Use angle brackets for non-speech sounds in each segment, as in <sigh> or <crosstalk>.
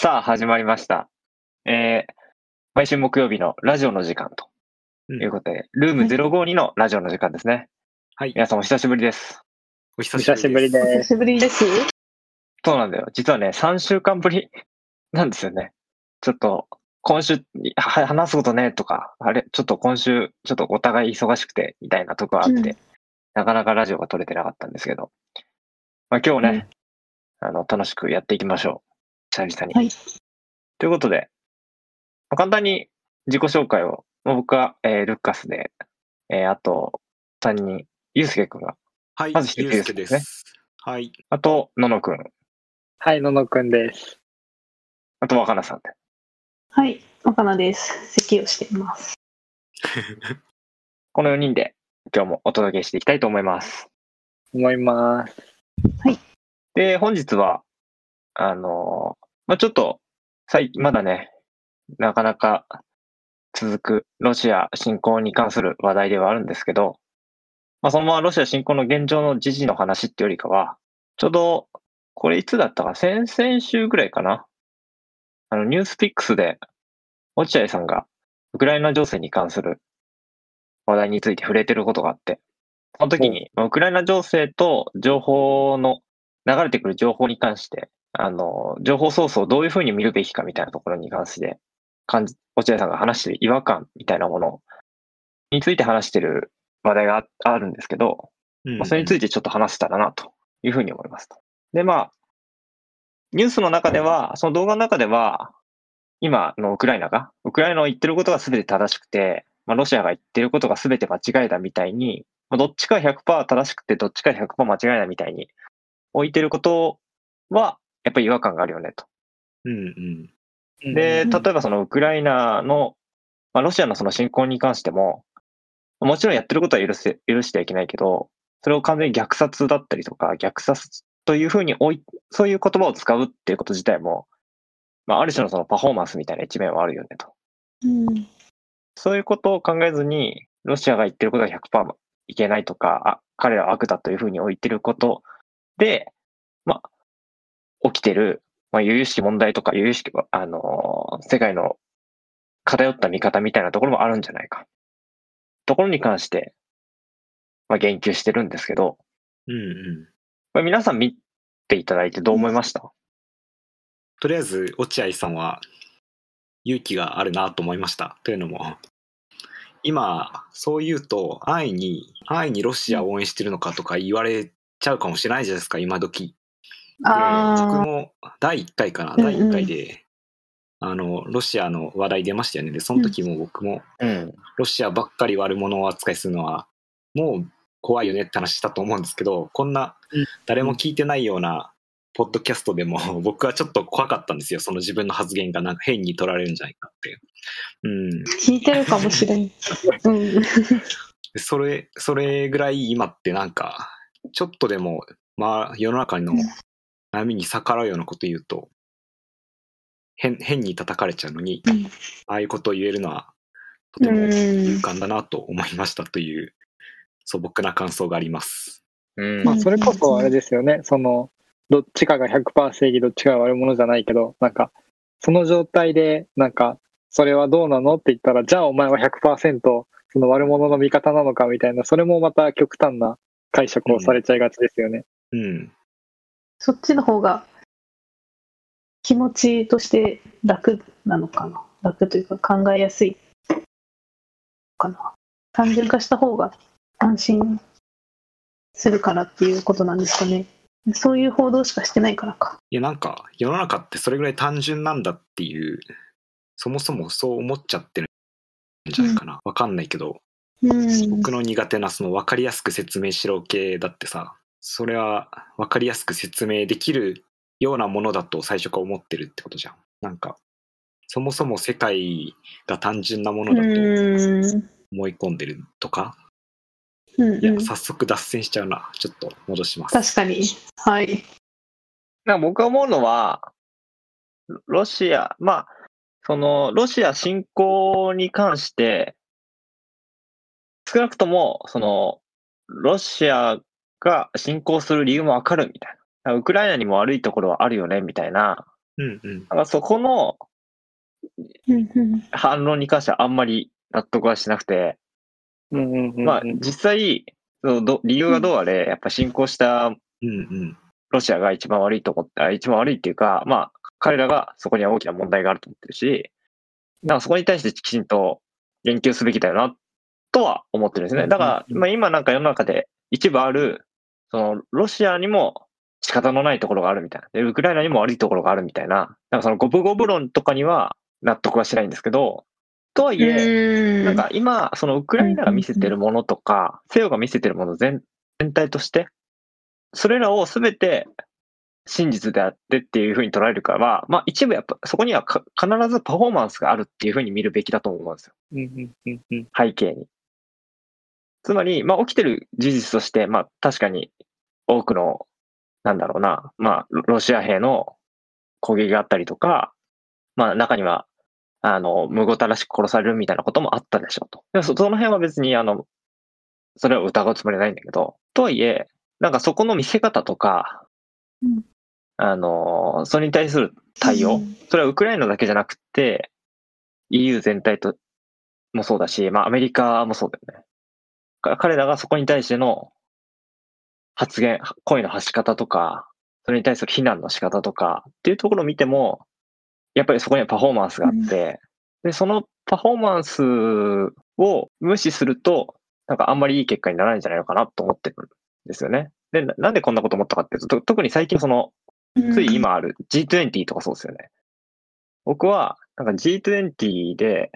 さあ、始まりました。えー、毎週木曜日のラジオの時間ということで、ルーム052のラジオの時間ですね。はい。皆さんお久しぶりです。おお久しぶりす。でお久しぶりです。そうなんだよ。実はね、3週間ぶりなんですよね。ちょっと、今週、は話すことね、とか、あれ、ちょっと今週、ちょっとお互い忙しくて、みたいなとこがあって、うんなかなかラジオが撮れてなかったんですけど、まあ今日ね、あの、楽しくやっていきましょう。久々に。はいということで、まあ簡単に自己紹介を、まあ僕は、えールッカスで、えーあと、3人、ゆうすけくんが、はい。まずゆうすけです。はい。あと、ののくん、はい、ののくんです。あと、若菜さんで。はい、若菜です。咳をしています。<laughs> この4人で今日もお届けしていきたいと思います。思います。で、本日は、あのーまあ、ちょっと、最まだね、なかなか続くロシア侵攻に関する話題ではあるんですけど、まあ、そのままロシア侵攻の現状の時事の話ってよりかは、ちょうど、これいつだったか、先々週ぐらいかな。あの、ニュースピックスで、落合さんが、ウクライナ情勢に関する話題について触れてることがあって、その時に、まあウクライナ情勢と情報の、流れてくる情報に関して、あの、情報ソースをどういうふうに見るべきかみたいなところに関して、感じ、落合さんが話している違和感みたいなものについて話してる話題がああるんですけど、うんまあ、それについてちょっと話せたらなというふうに思いますと。で、まあ、ニュースの中では、その動画の中では、今のウクライナが、ウクライナの言ってることが全て正しくて、まあ、ロシアが言ってることが全て間違いだみたいに、まあ、どっちか100%正しくて、どっちか100%間違いだみたいに置いてることは、やっぱり違和感があるよねと。うんうん。で、うん例えばそのウクライナの、まあ、ロシアのその侵攻に関しても、もちろんやってることは許せ、許してはいけないけど、それを完全に虐殺だったりとか、虐殺というふうに置い、そういう言葉を使うっていうこと自体も、まあ、ある種のそのパフォーマンスみたいな一面はあるよねと。うん。そういうことを考えずに、ロシアが言ってることが100%いけないとか、あ、彼らは悪だというふうに置いてることで、まあ、起きてる、まあ、由々しき問題とか、由々しき、あのー世界の偏った見方みたいなところもあるんじゃないか。ところに関して、まあ、言及してるんですけど、うんうん。これ皆さん見ていただいてどう思いました？とりあえず、落合さんは勇気があるなと思いました。というのも、今、そう言うと、安易に、安易にロシアを応援してるのかとか言われちゃうかもしれないじゃないですか、今時。で僕あも第1回かな、うんうん第1回で、あの、ロシアの話題出ましたよね。で、その時も僕も、うん。ロシアばっかり悪者を扱いするのはもう怖いよねって話したと思うんですけどこんなうん誰も聞いてないようなポッドキャストでも <laughs> 僕はちょっと怖かったんですよその自分の発言がなんか変に取られるんじゃないかって。うん、あ、聞いてるかもしれん。うん。でそれそれぐらい今ってなんかちょっとでも、まあ、世の中の波に逆らうようなこと言うと変変に叩かれちゃうのにうんああいうことを言えるのはとてもうん勇敢だなと思いましたという素朴な感想があります。うん。まあ、それこそあれですよね。その、どっちかが100%正義、どっちかが悪者じゃないけど、なんか、その状態で、なんか、それはどうなのって言ったら、じゃあお前は100%その悪者の味方なのかみたいな、それもまた極端な解釈をされちゃいがちですよね。うん。そっちの方が気持ちとして楽なのかな？楽というか考えやすいかな？単純化した方が安心するからっていうことなんですかね。そういう報道しかしてないからか。いや、なんか、世の中ってそれぐらい単純なんだっていう、そもそもそう思っちゃってるんじゃないかな。わかんないけど、うん。僕の苦手なその分かりやすく説明しろ系だってさ、それは分かりやすく説明できるようなものだと最初から思ってるってことじゃん。なんか、そもそも世界が単純なものだとうん。思い込んでるとか、うんうん、いや早速脱線しちゃうな。ちょっと戻します。確かに。はい。なんか僕が思うのは、ロロシア、まあ、その、ロシア侵攻に関して、少なくとも、その、ロシアが侵攻する理由もわかるみたいな。ウクライナにも悪いところはあるよね、みたいなうんうん。だからそこの反論に関してはあんまり納得はしなくて、うんうんうんうんまあ実際、ど理由がどうあれ、やっぱ侵攻したうんうん。ロシアが一番悪いと思って、あ一番悪いっていうか、まあ彼らがそこには大きな問題があると思ってるし、だからそこに対してきちんと言及すべきだよな、とは思ってるんですね。だから、まあ今なんか世の中で一部ある、そのロシアにも仕方のないところがあるみたいな。で、ウクライナにも悪いところがあるみたいな。なんかその五分五分論とかには納得はしないんですけど、とはいえ、うんなんか今、そのウクライナが見せてるものとか、西洋が見せてるもの全全体として、それらをすべて真実であってっていうふうに捉えるかは、まあ一部やっぱそこにはか必ずパフォーマンスがあるっていうふうに見るべきだと思うんですよ。うんうんうんうん背景に。つまり、まあ起きてる事実として、まあ確かに多くの、なんだろうな、まあロロシア兵の攻撃があったりとか、まあ中には、あの、無ごたらしく殺されるみたいなこともあったでしょうと。でもそその辺は別に、あの、それを疑うつもりはないんだけど、とはいえ、なんかそこの見せ方とか、うんあの、それに対する対応、それはウクライナだけじゃなくて、EU 全体ともそうだし、まあアメリカもそうだよね。か彼らがそこに対しての発言、声の発し方とか、それに対する非難の仕方とかっていうところを見ても、やっぱりそこにはパフォーマンスがあって、で、そのパフォーマンスを無視すると、なんかあんまりいい結果にならないんじゃないのかなと思ってるんですよね。で、ななんでこんなこと思ったかっていうと、と特に最近その、つい今ある G20 とかそうですよね。僕は、なんか G20 で、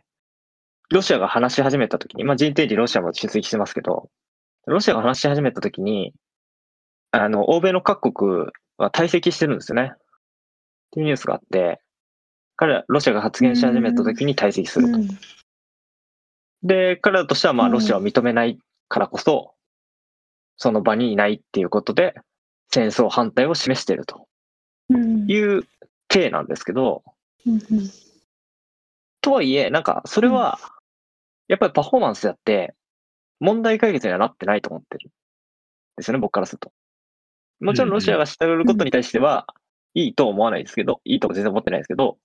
ロシアが話し始めたときに、まあ G20 ロシアも出席してますけど、ロシアが話し始めたときに、あの、欧米の各国は退席してるんですよね。っていうニュースがあって、彼ら、ロシアが発言し始めたときに退席すると。うん。で、彼らとしてはまあうん。ロシアを認めないからこそ、その場にいないっていうことで、戦争反対を示していると。うん。いう体なんですけど、うんうん。とはいえ、なんかそれは、やっぱりパフォーマンスであって、問題解決にはなってないと思ってるんですよね、僕からすると。もちろんロシアが従うことに対しては、いいと思わないですけど、いいとも全然思ってないですけど、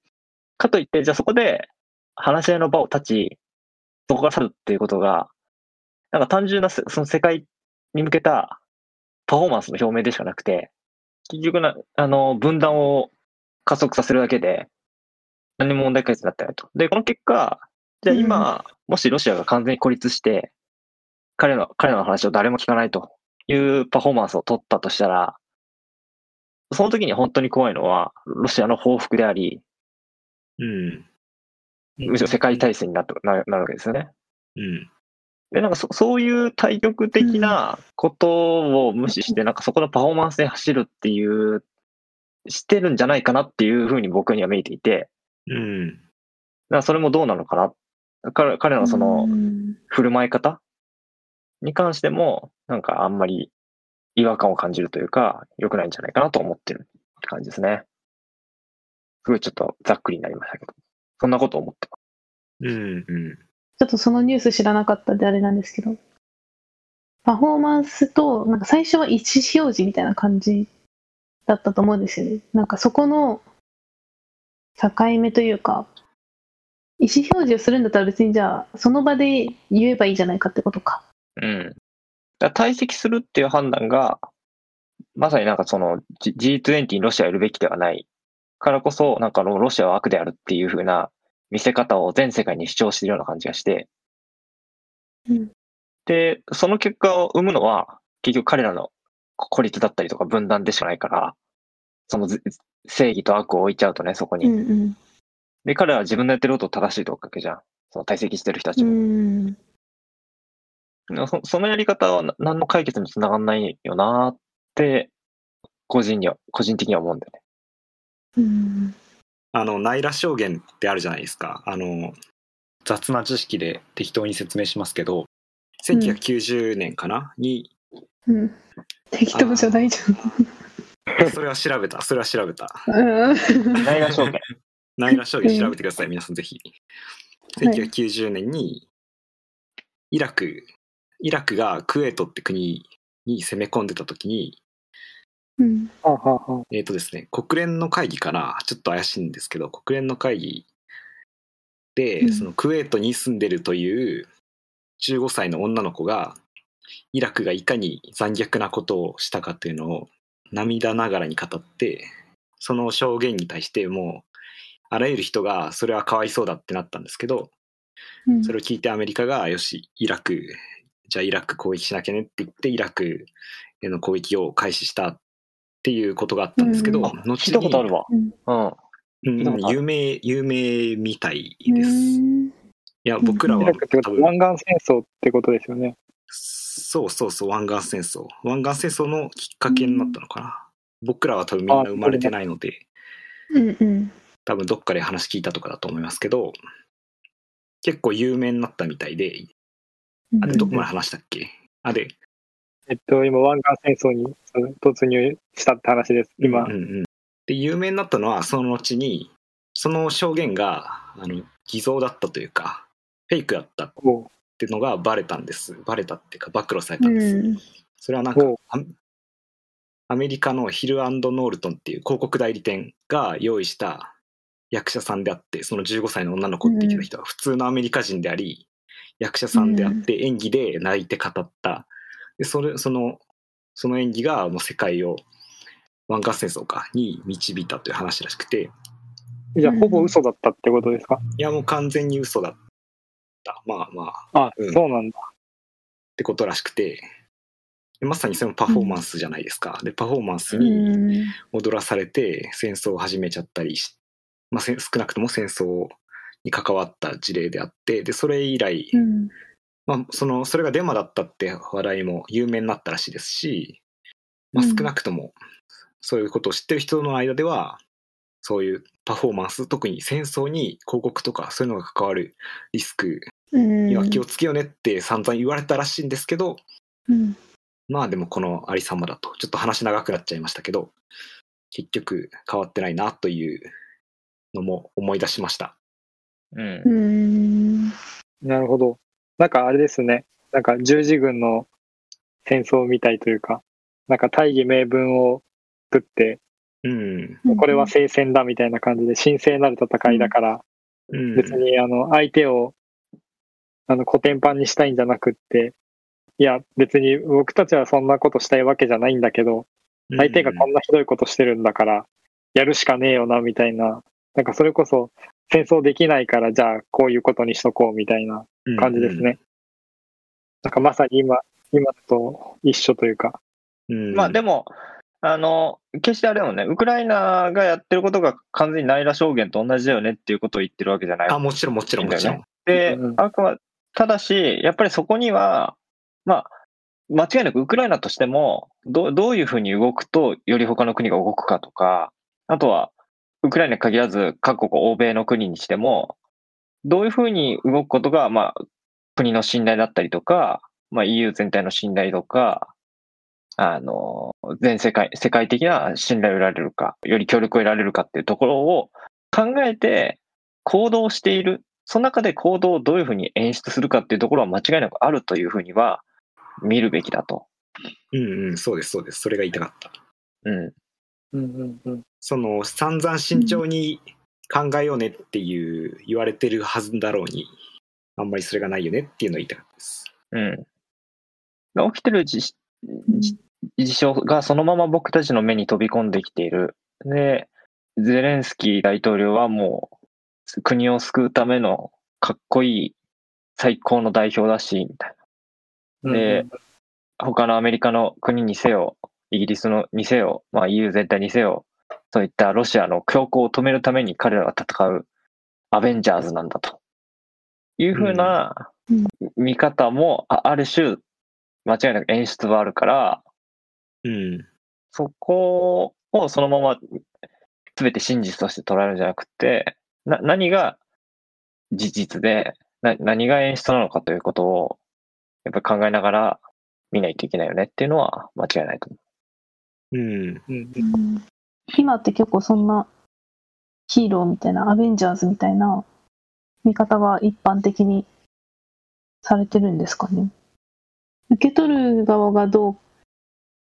かといって、じゃあそこで話し合いの場を立ち、そこから去るっていうことが、なんか単純なせその世界に向けたパフォーマンスの表明でしかなくて、結局な、あの、分断を加速させるだけで、何も問題解決になってないと。で、この結果、じゃあ今、もしロシアが完全に孤立して、彼の、彼の話を誰も聞かないというパフォーマンスを取ったとしたら、その時に本当に怖いのは、ロシアの報復であり、うん。むしろ世界大戦になってななるわけですよね。うん。で、なんかそそういう対極的なことを無視して、なんかそこのパフォーマンスで走るっていう、してるんじゃないかなっていうふうに僕には見えていて、うん。だからそれもどうなのかな。彼彼のそのうん振る舞い方？に関しても、なんかあんまり違和感を感じるというか、良くないんじゃないかなと思ってるって感じですね。すごいちょっとざっくりになりましたけど、そんなことを思ってます。うん。うん。ちょっとそのニュース知らなかったんであれなんですけど、パフォーマンスと、なんか最初は意思表示みたいな感じだったと思うんですよね。なんかそこの境目というか、意思表示をするんだったら別にじゃあ、その場で言えばいいじゃないかってことか。うん。だから退席するっていう判断が、まさになんかその G- G20 にロシアやるべきではないからこそ、なんかロロシアは悪であるっていう風な見せ方を全世界に主張しているような感じがして、うんで、その結果を生むのは、結局彼らの孤立だったりとか分断でしかないから、そのず正義と悪を置いちゃうとね、そこに。うんうん。で、彼らは自分のやってることを正しいと書けじゃん。その退席してる人たちうも。ん。そそのやり方はな何の解決につながんないよなって、個人には、個人的には思うんだよね。うん。あの、ナイラ証言ってあるじゃないですか。あの、雑な知識で適当に説明しますけど、1990年かな、に、うん。適当じゃないじそれは調べた、それは調べた。ゃん。うん。内外証券。ナイラ証言調べてください、皆さんぜひ。はい1990年に、イラク、イラクがクウェートって国に攻め込んでた時に、うん。えっ、とですね、国連の会議かな、ちょっと怪しいんですけど、国連の会議で、うんそのクウェートに住んでるという15歳の女の子が、イラクがいかに残虐なことをしたかというのを涙ながらに語って、その証言に対してもう、あらゆる人がそれはかわいそうだってなったんですけど、うんそれを聞いてアメリカが、よし、イラク、じゃあイラク攻撃しなきゃねって言って、イラクへの攻撃を開始したっていうことがあったんですけど、うんあ後に聞いたことあるわ。うんうん。有名、有名みたいうです。いんや、僕らはイラクってこと多分、は湾岸戦争ってことですよね。そうそうそう、湾岸戦争。湾岸戦争のきっかけになったのかな。僕らは多分みんな生まれてないので、うんうん。多分どっかで話聞いたとかだと思いますけど、結構有名になったみたいで、あれどこまで話したっけ？あれ、えっと、今、湾岸戦争に突入したって話です。今。うんうん、で有名になったのはその後にその証言があの偽造だったというかフェイクだったっていうのがバレたんです。バレたっていうか暴露されたうんです、ん。それはなんかアメリカのヒルノールトンっていう広告代理店が用意した役者さんであってその15歳の女の子って言ってた人は普通のアメリカ人であり役者さんであって演技で泣いて語った。でそれそのその演技がもう世界を湾岸戦争かに導いたという話らしくて。じゃあ、ほぼ嘘だったってことですか？いやもう完全に嘘だった。まあまあ。っあ、うん。そうなんだ。てことらしくて。でまさにそのパフォーマンスじゃないですか、でパフォーマンスうにん。踊らされて戦争を始めちゃったりし、まあ、せ少なくとも戦争に関わった事例であってでそれ以来、うん。まあ、そのそれがデマだったって話題も有名になったらしいですし、まあ、うん少なくともそういうことを知ってる人の間ではそういうパフォーマンス特に戦争に広告とかそういうのが関わるリスクうん。には気をつけようねって散々言われたらしいんですけど、うん。まあでもこのありさまだとちょっと話長くなっちゃいましたけど結局変わってないなというのも思い出しました。うんう。ん。なるほど。なんかあれですね。なんか十字軍の戦争みたいというか、なんか大義名分を作って、うん。これは聖戦だみたいな感じで神聖なる戦いだから、うん、別にあの相手をあのコテンパンにしたいんじゃなくって、いや別に僕たちはそんなことしたいわけじゃないんだけど、相手がこんなひどいことしてるんだから、やるしかねえよなみたいな、なんかそれこそ戦争できないからじゃあこういうことにしとこうみたいな感じですね。なんかまさに今、今と一緒というか、うん。まあでも、あの、決してあれだもんね、ウクライナがやってることが完全にナイラ証言と同じだよねっていうことを言ってるわけじゃないあ、もちろんもちろんもちろん。でうん、あくま、ただし、やっぱりそこには、まあ、間違いなくウクライナとしても、どうどういうふうに動くと、より他の国が動くかとか、あとは、ウクライナに限らず、各国、欧米の国にしても、どういうふうに動くことが、まあ、国の信頼だったりとか、まあ、EU 全体の信頼とか、あの、全世界、世界的な信頼を得られるか、より協力を得られるかっていうところを考えて行動している。その中で行動をどういうふうに演出するかっていうところは間違いなくあるというふうには見るべきだと。うんうん、そうですそうです。それが言いたかった。うん。うんうんうん、その散々慎重に考えようねっていう言われてるはずだろうに、あんまりそれがないよねっていうのを言いたかったです。うん。起きてる事象がそのまま僕たちの目に飛び込んできている。で、ゼレンスキー大統領はもう国を救うためのかっこいい最高の代表だし、みたいな。で他のアメリカの国にせよ、イギリスのにせよ、まあ、EU 全体にせよ、そういったロシアの強行を止めるために彼らが戦うアベンジャーズなんだというふうなうん見方もあある種間違いなく演出はあるから、うん。そこをそのまま全て真実として捉えるんじゃなくて、な何が事実でな、何が演出なのかということをやっぱり考えながら見ないといけないよねっていうのは間違いないと思うん。うんうん今って結構そんなヒーローみたいなアベンジャーズみたいな見方が一般的にされてるんですかね？受け取る側がどう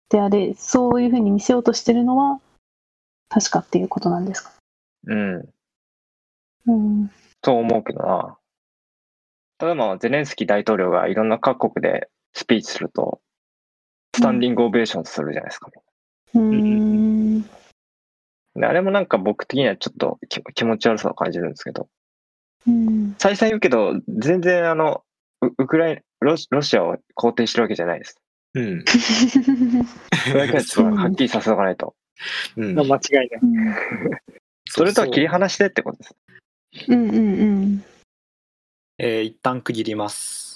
であれ、そういうふうに見せようとしてるのは確かっていうことなんですか？うん。うん。と思うけどな。ただまあ、ゼレンスキー大統領がいろんな各国でスピーチすると、スタンディングオベーションするじゃないですか。うーん。であれもなんか僕的にはちょっと気気持ち悪さを感じるんですけど、うん。再三言うけど、全然あの、ウウクライナロシ、ロシアを肯定してるわけじゃないです。うん。それだけはちょっと <laughs> はっきりさせとかないと。うん間違いない。それとは切り離してってことです。うんうんうん。えー一旦区切ります。